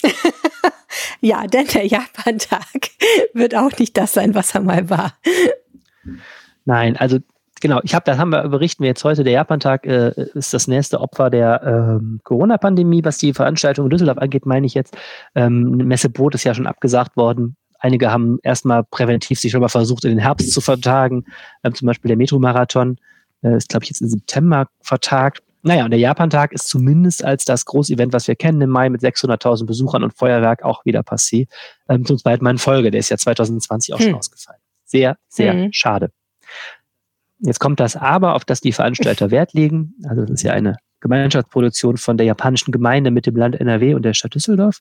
[laughs] ja, denn der Japantag [laughs] wird auch nicht das sein, was er mal war. Nein, also genau, ich habe, das haben wir, berichten wir jetzt heute, der Japantag äh, ist das nächste Opfer der ähm, Corona-Pandemie, was die Veranstaltung in Düsseldorf angeht, meine ich jetzt. Ähm, Messeboot ist ja schon abgesagt worden. Einige haben erstmal präventiv sich schon mal versucht, in den Herbst zu vertagen. Ähm, zum Beispiel der Metromarathon äh, ist, glaube ich, jetzt im September vertagt. Naja, und der Japantag ist zumindest als das Großevent, was wir kennen im Mai mit 600.000 Besuchern und Feuerwerk auch wieder passé. Ähm, zum zweiten Mal in Folge. Der ist ja 2020 auch hm. schon ausgefallen. Sehr, sehr hm. schade. Jetzt kommt das Aber, auf das die Veranstalter Wert legen. Also das ist ja eine Gemeinschaftsproduktion von der japanischen Gemeinde mit dem Land NRW und der Stadt Düsseldorf.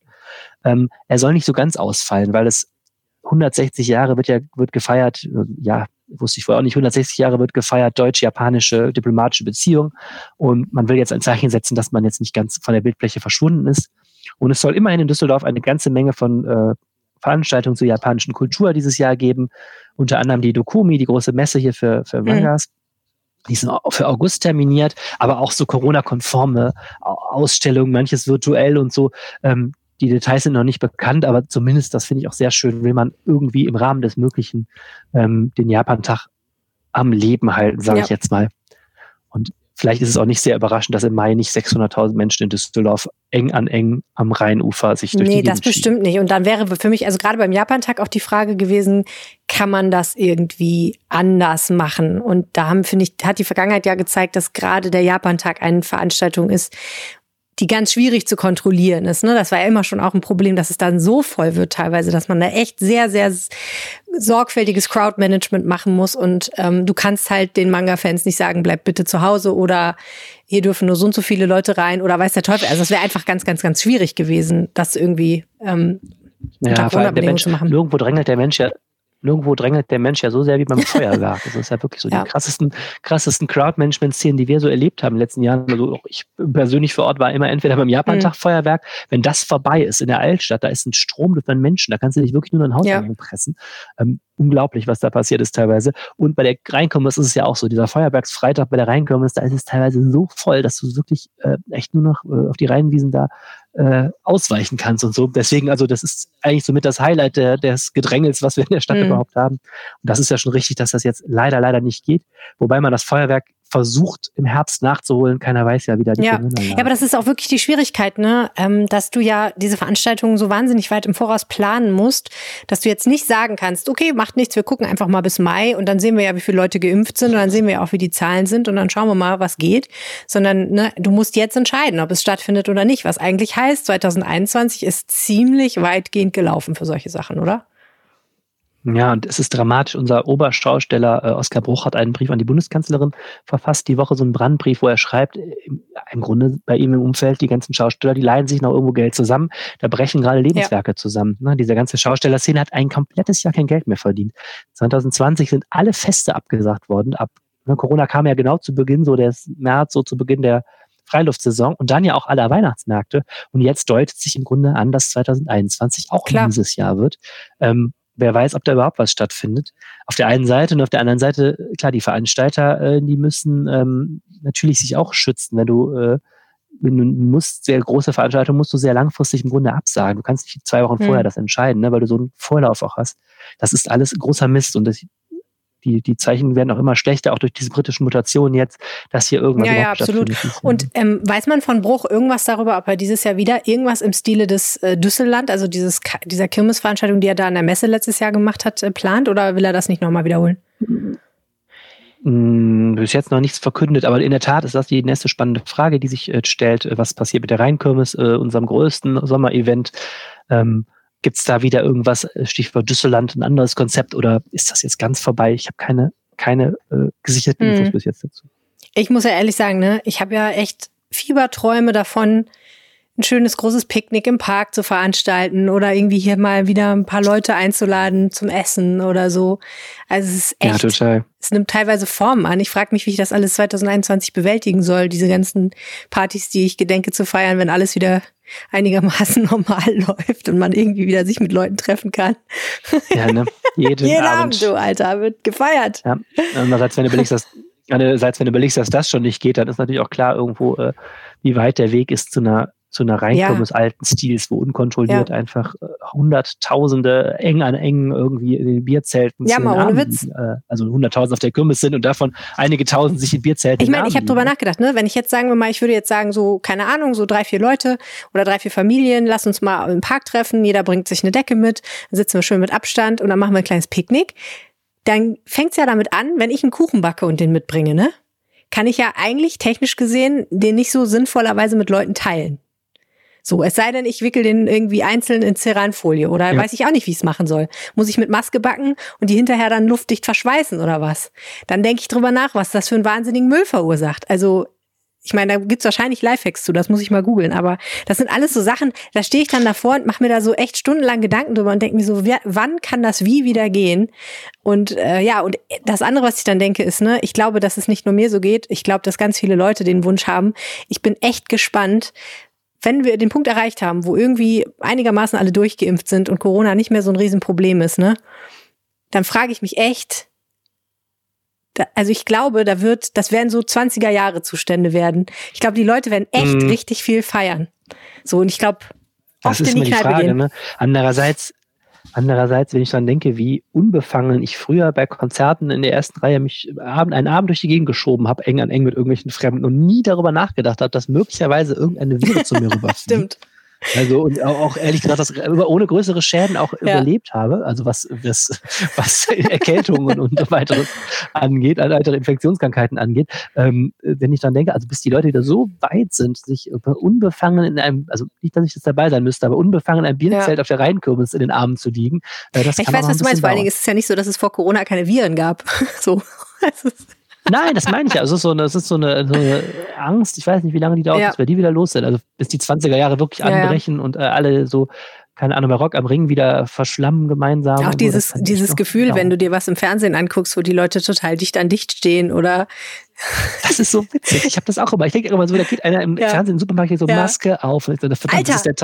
Ähm, er soll nicht so ganz ausfallen, weil es 160 Jahre wird ja wird gefeiert, ja, wusste ich vorher auch nicht, 160 Jahre wird gefeiert, deutsch-japanische diplomatische Beziehung. Und man will jetzt ein Zeichen setzen, dass man jetzt nicht ganz von der Bildfläche verschwunden ist. Und es soll immerhin in Düsseldorf eine ganze Menge von äh, Veranstaltungen zur japanischen Kultur dieses Jahr geben. Unter anderem die Dokumi, die große Messe hier für, für mhm. Mangas. Mhm. Die sind für August terminiert, aber auch so Corona-konforme Ausstellungen, manches virtuell und so. Ähm, die Details sind noch nicht bekannt, aber zumindest, das finde ich auch sehr schön, will man irgendwie im Rahmen des Möglichen ähm, den Japan-Tag am Leben halten, sage ja. ich jetzt mal. Vielleicht ist es auch nicht sehr überraschend, dass im Mai nicht 600.000 Menschen in Düsseldorf eng an eng am Rheinufer sich durch nee, die Nee, das bestimmt nicht. Und dann wäre für mich, also gerade beim Japantag auch die Frage gewesen, kann man das irgendwie anders machen? Und da haben, finde ich, hat die Vergangenheit ja gezeigt, dass gerade der Japantag eine Veranstaltung ist, die ganz schwierig zu kontrollieren ist. Ne? Das war ja immer schon auch ein Problem, dass es dann so voll wird teilweise, dass man da echt sehr, sehr sorgfältiges Crowdmanagement machen muss. Und ähm, du kannst halt den Manga-Fans nicht sagen, bleib bitte zu Hause oder hier dürfen nur so und so viele Leute rein oder weiß der Teufel. Also es wäre einfach ganz, ganz, ganz schwierig gewesen, das irgendwie ähm, ja, vor allem der Mensch. Irgendwo drängelt der Mensch ja nirgendwo drängelt der Mensch ja so sehr wie beim Feuerwerk. Das ist ja wirklich so ja. die krassesten, krassesten Crowdmanagement-Szenen, die wir so erlebt haben in den letzten Jahren. Also auch ich persönlich vor Ort war immer entweder beim Japantag mhm. Feuerwerk, wenn das vorbei ist in der Altstadt, da ist ein Strom von Menschen, da kannst du dich wirklich nur in ein Haus ja. pressen. Ähm, unglaublich, was da passiert ist teilweise. Und bei der Rheinkirmes ist es ja auch so, dieser Feuerwerksfreitag bei der Rheinkirmes, da ist es teilweise so voll, dass du wirklich äh, echt nur noch äh, auf die Rheinwiesen da äh, ausweichen kannst und so. Deswegen, also das ist eigentlich somit das Highlight der, des Gedrängels, was wir in der Stadt mhm. überhaupt haben. Und das ist ja schon richtig, dass das jetzt leider, leider nicht geht. Wobei man das Feuerwerk versucht im Herbst nachzuholen. Keiner weiß ja, wie da die ja. ja, aber das ist auch wirklich die Schwierigkeit, ne? Ähm, dass du ja diese Veranstaltungen so wahnsinnig weit im Voraus planen musst, dass du jetzt nicht sagen kannst, okay, macht nichts, wir gucken einfach mal bis Mai und dann sehen wir ja, wie viele Leute geimpft sind und dann sehen wir ja auch, wie die Zahlen sind und dann schauen wir mal, was geht. Sondern ne, du musst jetzt entscheiden, ob es stattfindet oder nicht. Was eigentlich heißt, 2021 ist ziemlich weitgehend gelaufen für solche Sachen, oder? Ja, und es ist dramatisch. Unser Oberschausteller äh, Oskar Bruch hat einen Brief an die Bundeskanzlerin verfasst, die Woche so einen Brandbrief, wo er schreibt, äh, im Grunde bei ihm im Umfeld, die ganzen Schausteller, die leihen sich noch irgendwo Geld zusammen, da brechen gerade Lebenswerke ja. zusammen. Ne? Diese ganze Schaustellerszene hat ein komplettes Jahr kein Geld mehr verdient. 2020 sind alle Feste abgesagt worden. Ab ne, Corona kam ja genau zu Beginn, so der März, so zu Beginn der Freiluftsaison und dann ja auch aller Weihnachtsmärkte. Und jetzt deutet sich im Grunde an, dass 2021 auch Klar. dieses Jahr wird. Ähm, wer weiß, ob da überhaupt was stattfindet. Auf der einen Seite und auf der anderen Seite, klar, die Veranstalter, äh, die müssen ähm, natürlich sich auch schützen. Wenn du, äh, wenn du musst, sehr große Veranstaltungen musst du sehr langfristig im Grunde absagen. Du kannst nicht zwei Wochen mhm. vorher das entscheiden, ne, weil du so einen Vorlauf auch hast. Das ist alles großer Mist und das, die, die Zeichen werden auch immer schlechter, auch durch diese britischen Mutationen jetzt, dass hier irgendwas Ja, ja, absolut. Und ähm, weiß man von Bruch irgendwas darüber, ob er dieses Jahr wieder irgendwas im Stile des äh, Düsseldland, also dieses, dieser Kirmesveranstaltung, die er da an der Messe letztes Jahr gemacht hat, äh, plant oder will er das nicht nochmal wiederholen? Hm, bis jetzt noch nichts verkündet, aber in der Tat ist das die nächste spannende Frage, die sich äh, stellt. Was passiert mit der Rheinkirmes, äh, unserem größten Sommerevent? Ähm, Gibt es da wieder irgendwas, äh, Stichwort Düsseldland, ein anderes Konzept oder ist das jetzt ganz vorbei? Ich habe keine, keine äh, gesicherten. Infos bis jetzt dazu. Ich muss ja ehrlich sagen, ne, ich habe ja echt Fieberträume davon, ein schönes großes Picknick im Park zu veranstalten oder irgendwie hier mal wieder ein paar Leute einzuladen zum Essen oder so. Also es ist echt, ja, total. es nimmt teilweise Formen an. Ich frage mich, wie ich das alles 2021 bewältigen soll, diese ganzen Partys, die ich gedenke zu feiern, wenn alles wieder einigermaßen [laughs] normal läuft und man irgendwie wieder sich mit Leuten treffen kann. Ja, ne? [laughs] Jeden, Jeden Abend. Abend, du Alter, wird gefeiert. Ja, andererseits, wenn du überlegst, dass, andererseits, wenn du überlegst, dass das schon nicht geht, dann ist natürlich auch klar irgendwo, äh, wie weit der Weg ist zu einer zu einer Reinkommen ja. des alten Stils, wo unkontrolliert ja. einfach äh, hunderttausende eng an eng irgendwie in den Bierzelten ja, mal ohne Witz. Äh, also hunderttausend auf der Kirmes sind und davon einige tausend sich in Bierzelten Ich meine, ich habe drüber nachgedacht, ne? wenn ich jetzt sagen wir mal, ich würde jetzt sagen so, keine Ahnung, so drei, vier Leute oder drei, vier Familien, lass uns mal im Park treffen, jeder bringt sich eine Decke mit, dann sitzen wir schön mit Abstand und dann machen wir ein kleines Picknick. Dann fängt's ja damit an, wenn ich einen Kuchen backe und den mitbringe, ne? Kann ich ja eigentlich technisch gesehen den nicht so sinnvollerweise mit Leuten teilen. So, es sei denn, ich wickel den irgendwie einzeln in Ceranfolie oder ja. weiß ich auch nicht, wie ich es machen soll. Muss ich mit Maske backen und die hinterher dann luftdicht verschweißen oder was? Dann denke ich drüber nach, was das für einen wahnsinnigen Müll verursacht. Also ich meine, da gibt's wahrscheinlich Lifehacks zu, das muss ich mal googeln, aber das sind alles so Sachen, da stehe ich dann davor und mache mir da so echt stundenlang Gedanken drüber und denke mir so, wer, wann kann das wie wieder gehen? Und äh, ja, und das andere, was ich dann denke, ist, ne, ich glaube, dass es nicht nur mir so geht, ich glaube, dass ganz viele Leute den Wunsch haben. Ich bin echt gespannt, wenn wir den Punkt erreicht haben, wo irgendwie einigermaßen alle durchgeimpft sind und Corona nicht mehr so ein Riesenproblem ist, ne, dann frage ich mich echt, da, also ich glaube, da wird, das werden so 20er Jahre Zustände werden. Ich glaube, die Leute werden echt mm. richtig viel feiern. So, und ich glaube, oft in die, die Frage. Ne? Andererseits Andererseits, wenn ich dann denke, wie unbefangen ich früher bei Konzerten in der ersten Reihe mich Abend, einen Abend durch die Gegend geschoben habe, eng an eng mit irgendwelchen Fremden und nie darüber nachgedacht habe, dass möglicherweise irgendeine Viren zu mir [laughs] rüberfliegt. Stimmt. Also und auch ehrlich gesagt, das ohne größere Schäden auch ja. überlebt habe. Also was, was, was Erkältungen und weiteres angeht, weitere Infektionskrankheiten angeht. Ähm, wenn ich dann denke, also bis die Leute wieder so weit sind, sich unbefangen in einem, also nicht, dass ich das dabei sein müsste, aber unbefangen in einem Bierzelt ja. auf der Rheinkürbis in den Armen zu liegen. Äh, das ich weiß, was du meinst. Vor allen Dingen ist es ja nicht so, dass es vor Corona keine Viren gab. [laughs] so. Nein, das meine ich ja. Also es ist so eine, es ist so eine, so eine Angst. Ich weiß nicht, wie lange die dauert, ja. bis wir die wieder los sind. Also bis die 20er Jahre wirklich anbrechen ja, und äh, alle so keine Ahnung, bei Rock am Ring wieder verschlammen gemeinsam. Auch dieses, so, dieses Gefühl, glauben. wenn du dir was im Fernsehen anguckst, wo die Leute total dicht an dicht stehen oder. Das ist so witzig. Ich habe das auch immer. Ich denke immer so, da geht einer im ja. Fernsehen im Supermarkt so ja. Maske auf. Alter,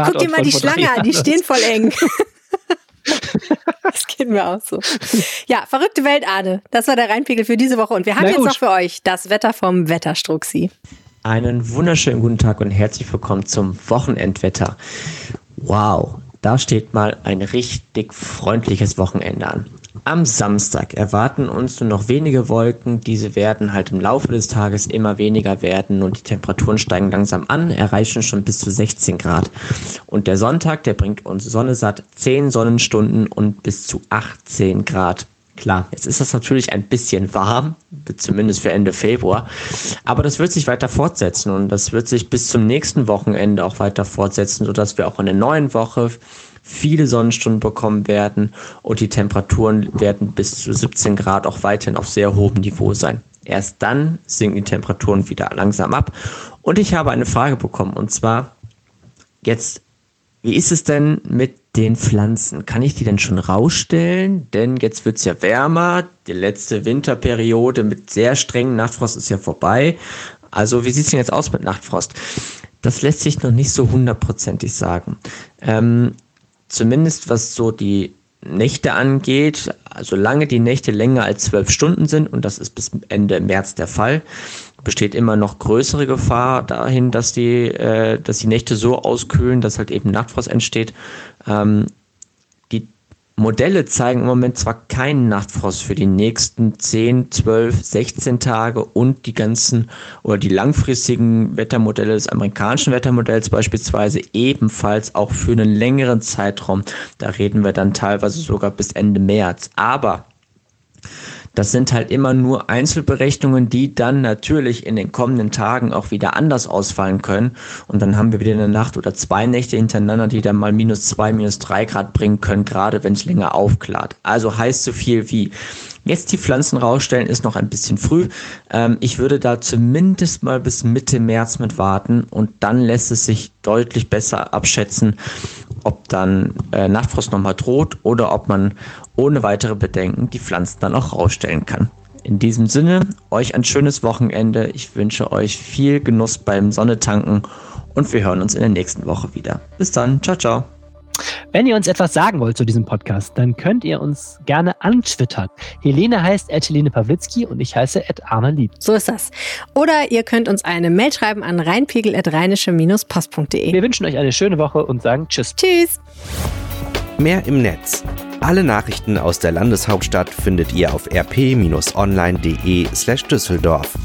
guck dir mal die Schlange an, die stehen voll eng. [laughs] [laughs] das geht mir auch so. Ja, verrückte Welt, Ade. Das war der Reinpegel für diese Woche. Und wir haben jetzt noch für euch das Wetter vom Wetterstruxi. Einen wunderschönen guten Tag und herzlich willkommen zum Wochenendwetter. Wow, da steht mal ein richtig freundliches Wochenende an. Am Samstag erwarten uns nur noch wenige Wolken. Diese werden halt im Laufe des Tages immer weniger werden und die Temperaturen steigen langsam an, erreichen schon bis zu 16 Grad. Und der Sonntag, der bringt uns Sonne satt 10 Sonnenstunden und bis zu 18 Grad. Klar, jetzt ist das natürlich ein bisschen warm, zumindest für Ende Februar, aber das wird sich weiter fortsetzen und das wird sich bis zum nächsten Wochenende auch weiter fortsetzen, sodass wir auch in der neuen Woche viele Sonnenstunden bekommen werden und die Temperaturen werden bis zu 17 Grad auch weiterhin auf sehr hohem Niveau sein. Erst dann sinken die Temperaturen wieder langsam ab. Und ich habe eine Frage bekommen und zwar jetzt, wie ist es denn mit den Pflanzen? Kann ich die denn schon rausstellen? Denn jetzt wird es ja wärmer. Die letzte Winterperiode mit sehr strengen Nachtfrost ist ja vorbei. Also wie sieht es denn jetzt aus mit Nachtfrost? Das lässt sich noch nicht so hundertprozentig sagen. Ähm, zumindest was so die Nächte angeht, solange die Nächte länger als zwölf Stunden sind, und das ist bis Ende März der Fall, besteht immer noch größere Gefahr dahin, dass die, äh, dass die Nächte so auskühlen, dass halt eben Nachtfrost entsteht. Ähm, Modelle zeigen im Moment zwar keinen Nachtfrost für die nächsten 10, 12, 16 Tage und die ganzen oder die langfristigen Wettermodelle des amerikanischen Wettermodells beispielsweise ebenfalls auch für einen längeren Zeitraum. Da reden wir dann teilweise sogar bis Ende März. Aber das sind halt immer nur Einzelberechnungen, die dann natürlich in den kommenden Tagen auch wieder anders ausfallen können. Und dann haben wir wieder eine Nacht oder zwei Nächte hintereinander, die dann mal minus zwei, minus drei Grad bringen können, gerade wenn es länger aufklart. Also heißt so viel wie Jetzt die Pflanzen rausstellen ist noch ein bisschen früh. Ähm, ich würde da zumindest mal bis Mitte März mit warten und dann lässt es sich deutlich besser abschätzen, ob dann äh, Nachtfrost nochmal droht oder ob man ohne weitere Bedenken die Pflanzen dann auch rausstellen kann. In diesem Sinne, euch ein schönes Wochenende. Ich wünsche euch viel Genuss beim Sonnetanken und wir hören uns in der nächsten Woche wieder. Bis dann, ciao, ciao. Wenn ihr uns etwas sagen wollt zu diesem Podcast, dann könnt ihr uns gerne antwittern. Helene heißt Helene Pawlitzki und ich heiße Lieb. So ist das. Oder ihr könnt uns eine Mail schreiben an reinpegel.rheinische-post.de. Wir wünschen euch eine schöne Woche und sagen Tschüss. Tschüss. Mehr im Netz alle Nachrichten aus der Landeshauptstadt findet ihr auf rp-online.de slash Düsseldorf.